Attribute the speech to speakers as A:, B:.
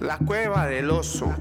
A: La cueva del oso.